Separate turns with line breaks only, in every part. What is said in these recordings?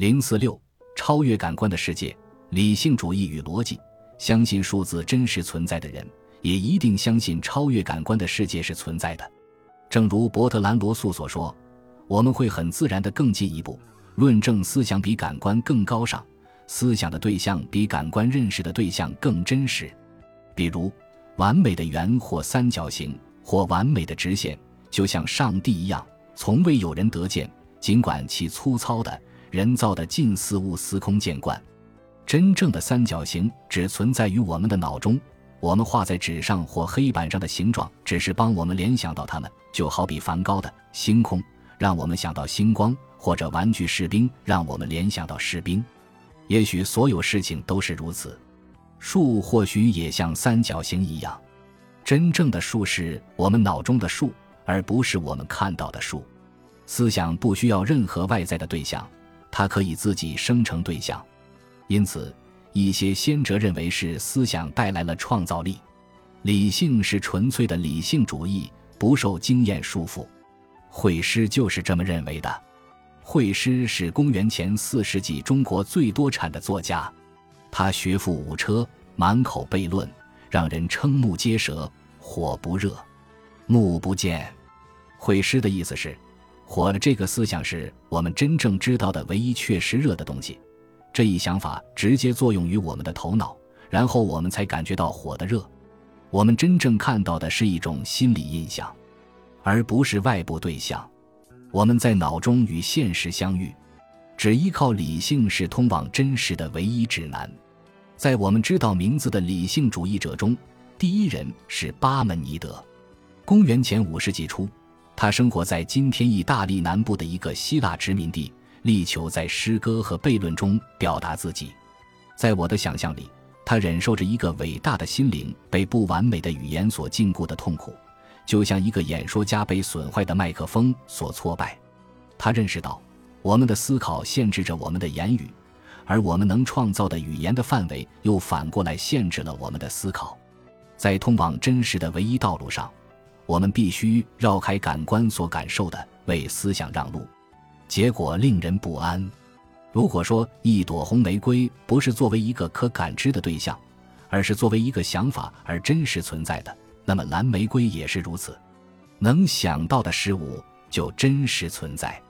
零四六，超越感官的世界，理性主义与逻辑。相信数字真实存在的人，也一定相信超越感官的世界是存在的。正如伯特兰罗素所说：“我们会很自然地更进一步，论证思想比感官更高尚，思想的对象比感官认识的对象更真实。比如，完美的圆或三角形，或完美的直线，就像上帝一样，从未有人得见，尽管其粗糙的。”人造的近似物司空见惯，真正的三角形只存在于我们的脑中。我们画在纸上或黑板上的形状，只是帮我们联想到它们。就好比梵高的星空，让我们想到星光；或者玩具士兵，让我们联想到士兵。也许所有事情都是如此。树或许也像三角形一样，真正的树是我们脑中的树，而不是我们看到的树。思想不需要任何外在的对象。它可以自己生成对象，因此一些先哲认为是思想带来了创造力。理性是纯粹的理性主义，不受经验束缚。惠施就是这么认为的。惠施是公元前四世纪中国最多产的作家，他学富五车，满口悖论，让人瞠目结舌，火不热，目不见。惠施的意思是。火这个思想是我们真正知道的唯一确实热的东西，这一想法直接作用于我们的头脑，然后我们才感觉到火的热。我们真正看到的是一种心理印象，而不是外部对象。我们在脑中与现实相遇，只依靠理性是通往真实的唯一指南。在我们知道名字的理性主义者中，第一人是巴门尼德，公元前五世纪初。他生活在今天意大利南部的一个希腊殖民地，力求在诗歌和悖论中表达自己。在我的想象里，他忍受着一个伟大的心灵被不完美的语言所禁锢的痛苦，就像一个演说家被损坏的麦克风所挫败。他认识到，我们的思考限制着我们的言语，而我们能创造的语言的范围又反过来限制了我们的思考。在通往真实的唯一道路上。我们必须绕开感官所感受的，为思想让路，结果令人不安。如果说一朵红玫瑰不是作为一个可感知的对象，而是作为一个想法而真实存在的，那么蓝玫瑰也是如此。能想到的事物就真实存在，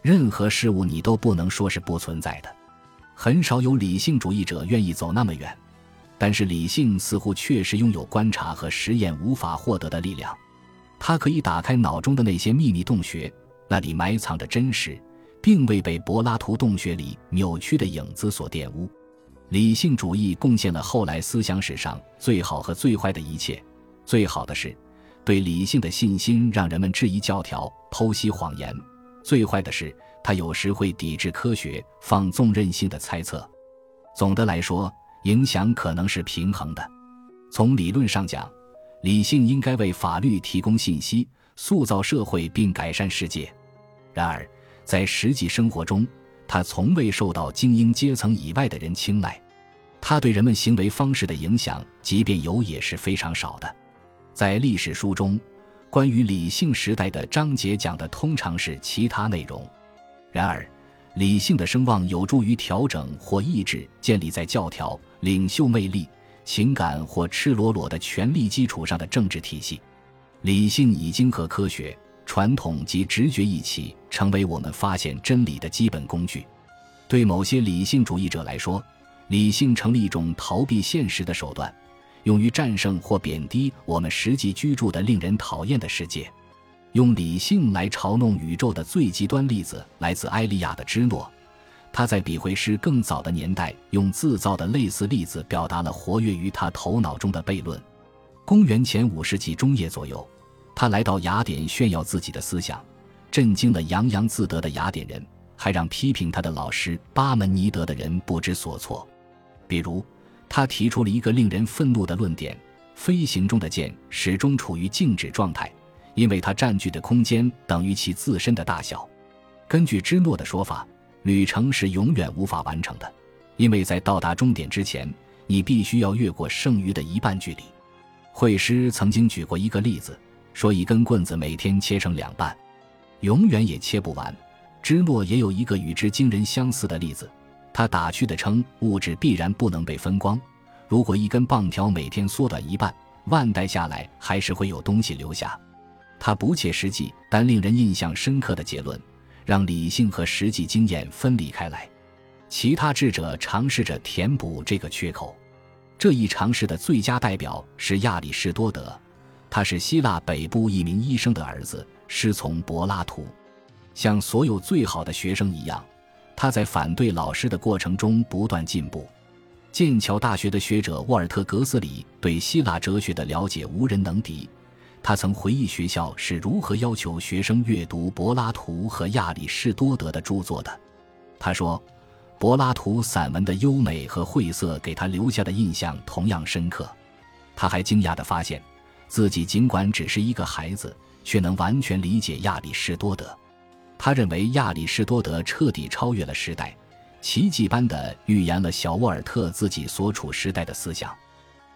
任何事物你都不能说是不存在的。很少有理性主义者愿意走那么远，但是理性似乎确实拥有观察和实验无法获得的力量。它可以打开脑中的那些秘密洞穴，那里埋藏着真实，并未被柏拉图洞穴里扭曲的影子所玷污。理性主义贡献了后来思想史上最好和最坏的一切。最好的是，对理性的信心让人们质疑教条、剖析谎言；最坏的是，它有时会抵制科学、放纵任性的猜测。总的来说，影响可能是平衡的。从理论上讲。理性应该为法律提供信息，塑造社会并改善世界。然而，在实际生活中，它从未受到精英阶层以外的人青睐。它对人们行为方式的影响，即便有，也是非常少的。在历史书中，关于理性时代的章节讲的通常是其他内容。然而，理性的声望有助于调整或抑制建立在教条、领袖魅力。情感或赤裸裸的权力基础上的政治体系，理性已经和科学、传统及直觉一起成为我们发现真理的基本工具。对某些理性主义者来说，理性成了一种逃避现实的手段，用于战胜或贬低我们实际居住的令人讨厌的世界。用理性来嘲弄宇宙的最极端例子来自埃利亚的芝诺。他在比回师更早的年代，用自造的类似例子表达了活跃于他头脑中的悖论。公元前五世纪中叶左右，他来到雅典炫耀自己的思想，震惊了洋洋自得的雅典人，还让批评他的老师巴门尼德的人不知所措。比如，他提出了一个令人愤怒的论点：飞行中的箭始终处于静止状态，因为它占据的空间等于其自身的大小。根据芝诺的说法。旅程是永远无法完成的，因为在到达终点之前，你必须要越过剩余的一半距离。惠施曾经举过一个例子，说一根棍子每天切成两半，永远也切不完，芝诺也有一个与之惊人相似的例子，他打趣地称物质必然不能被分光，如果一根棒条每天缩短一半，万代下来还是会有东西留下。他不切实际但令人印象深刻的结论，让理性和实际经验分离开来。其他智者尝试着填补这个缺口，这一尝试的最佳代表是亚里士多德，他是希腊北部一名医生的儿子，师从柏拉图。像所有最好的学生一样，他在反对老师的过程中不断进步。剑桥大学的学者沃尔特·格斯里对希腊哲学的了解无人能敌，他曾回忆学校是如何要求学生阅读柏拉图和亚里士多德的著作的。他说。柏拉图散文的优美和晦涩给他留下的印象同样深刻。他还惊讶地发现，自己尽管只是一个孩子，却能完全理解亚里士多德。他认为亚里士多德彻底超越了时代，奇迹般地预言了小沃尔特自己所处时代的思想。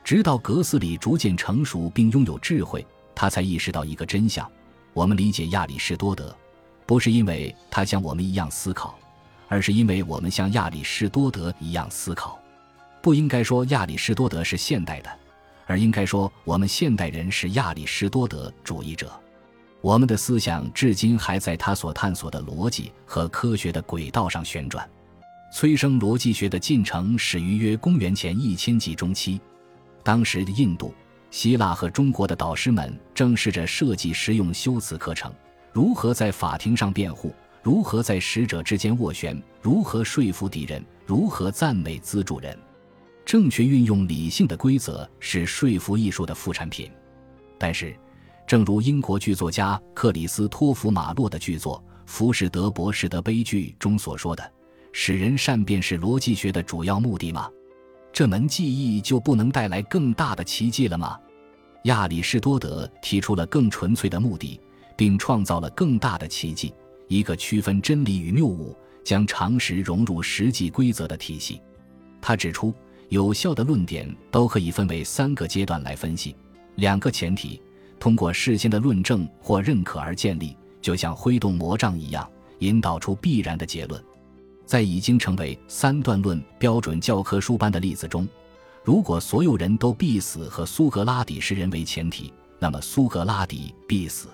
直到格斯里逐渐成熟并拥有智慧，他才意识到一个真相：我们理解亚里士多德，不是因为他像我们一样思考。而是因为我们像亚里士多德一样思考，不应该说亚里士多德是现代的，而应该说我们现代人是亚里士多德主义者。我们的思想至今还在他所探索的逻辑和科学的轨道上旋转。催生逻辑学的进程始于约公元前一千纪中期，当时的印度、希腊和中国的导师们正试着设计实用修辞课程，如何在法庭上辩护。如何在使者之间斡旋？如何说服敌人？如何赞美资助人？正确运用理性的规则是说服艺术的副产品。但是，正如英国剧作家克里斯托弗·马洛的剧作《浮士德博士的悲剧》中所说的：“使人善变是逻辑学的主要目的吗？这门技艺就不能带来更大的奇迹了吗？”亚里士多德提出了更纯粹的目的，并创造了更大的奇迹。一个区分真理与谬误、将常识融入实际规则的体系。他指出，有效的论点都可以分为三个阶段来分析：两个前提，通过事先的论证或认可而建立，就像挥动魔杖一样，引导出必然的结论。在已经成为三段论标准教科书般的例子中，如果所有人都必死和苏格拉底是人为前提，那么苏格拉底必死。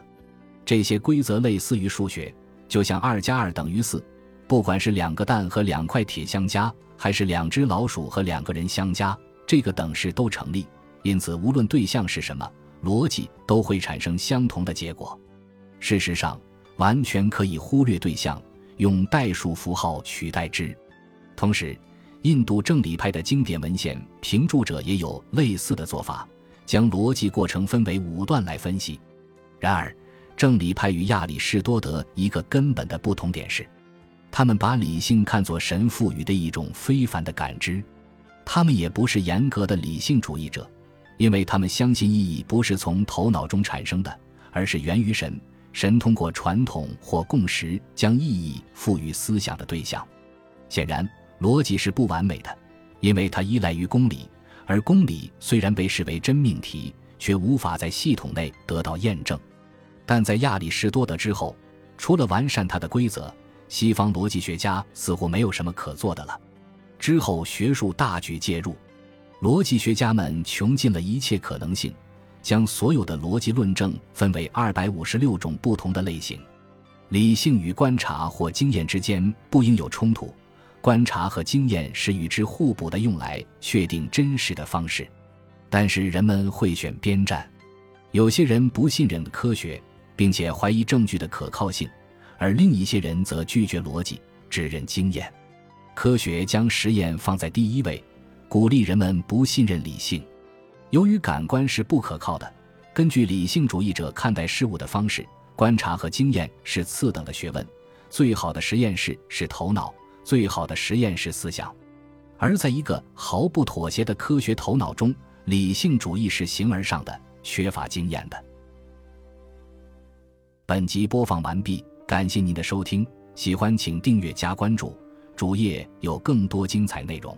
这些规则类似于数学。就像二加二等于四，不管是两个蛋和两块铁相加，还是两只老鼠和两个人相加，这个等式都成立。因此，无论对象是什么，逻辑都会产生相同的结果。事实上，完全可以忽略对象，用代数符号取代之。同时，印度正理派的经典文献评注者也有类似的做法，将逻辑过程分为五段来分析。然而，正理派与亚里士多德一个根本的不同点是，他们把理性看作神赋予的一种非凡的感知。他们也不是严格的理性主义者，因为他们相信意义不是从头脑中产生的，而是源于神。神通过传统或共识将意义赋予思想的对象。显然，逻辑是不完美的，因为它依赖于公理，而公理虽然被视为真命题，却无法在系统内得到验证。但在亚里士多德之后，除了完善他的规则，西方逻辑学家似乎没有什么可做的了。之后，学术大举介入，逻辑学家们穷尽了一切可能性，将所有的逻辑论证分为二百五十六种不同的类型。理性与观察或经验之间不应有冲突，观察和经验是与之互补的，用来确定真实的方式。但是人们会选边站，有些人不信任科学。并且怀疑证据的可靠性，而另一些人则拒绝逻辑，只认经验。科学将实验放在第一位，鼓励人们不信任理性。由于感官是不可靠的，根据理性主义者看待事物的方式，观察和经验是次等的学问。最好的实验室是头脑，最好的实验室思想。而在一个毫不妥协的科学头脑中，理性主义是形而上的，缺乏经验的。本集播放完毕，感谢您的收听，喜欢请订阅加关注，主页有更多精彩内容。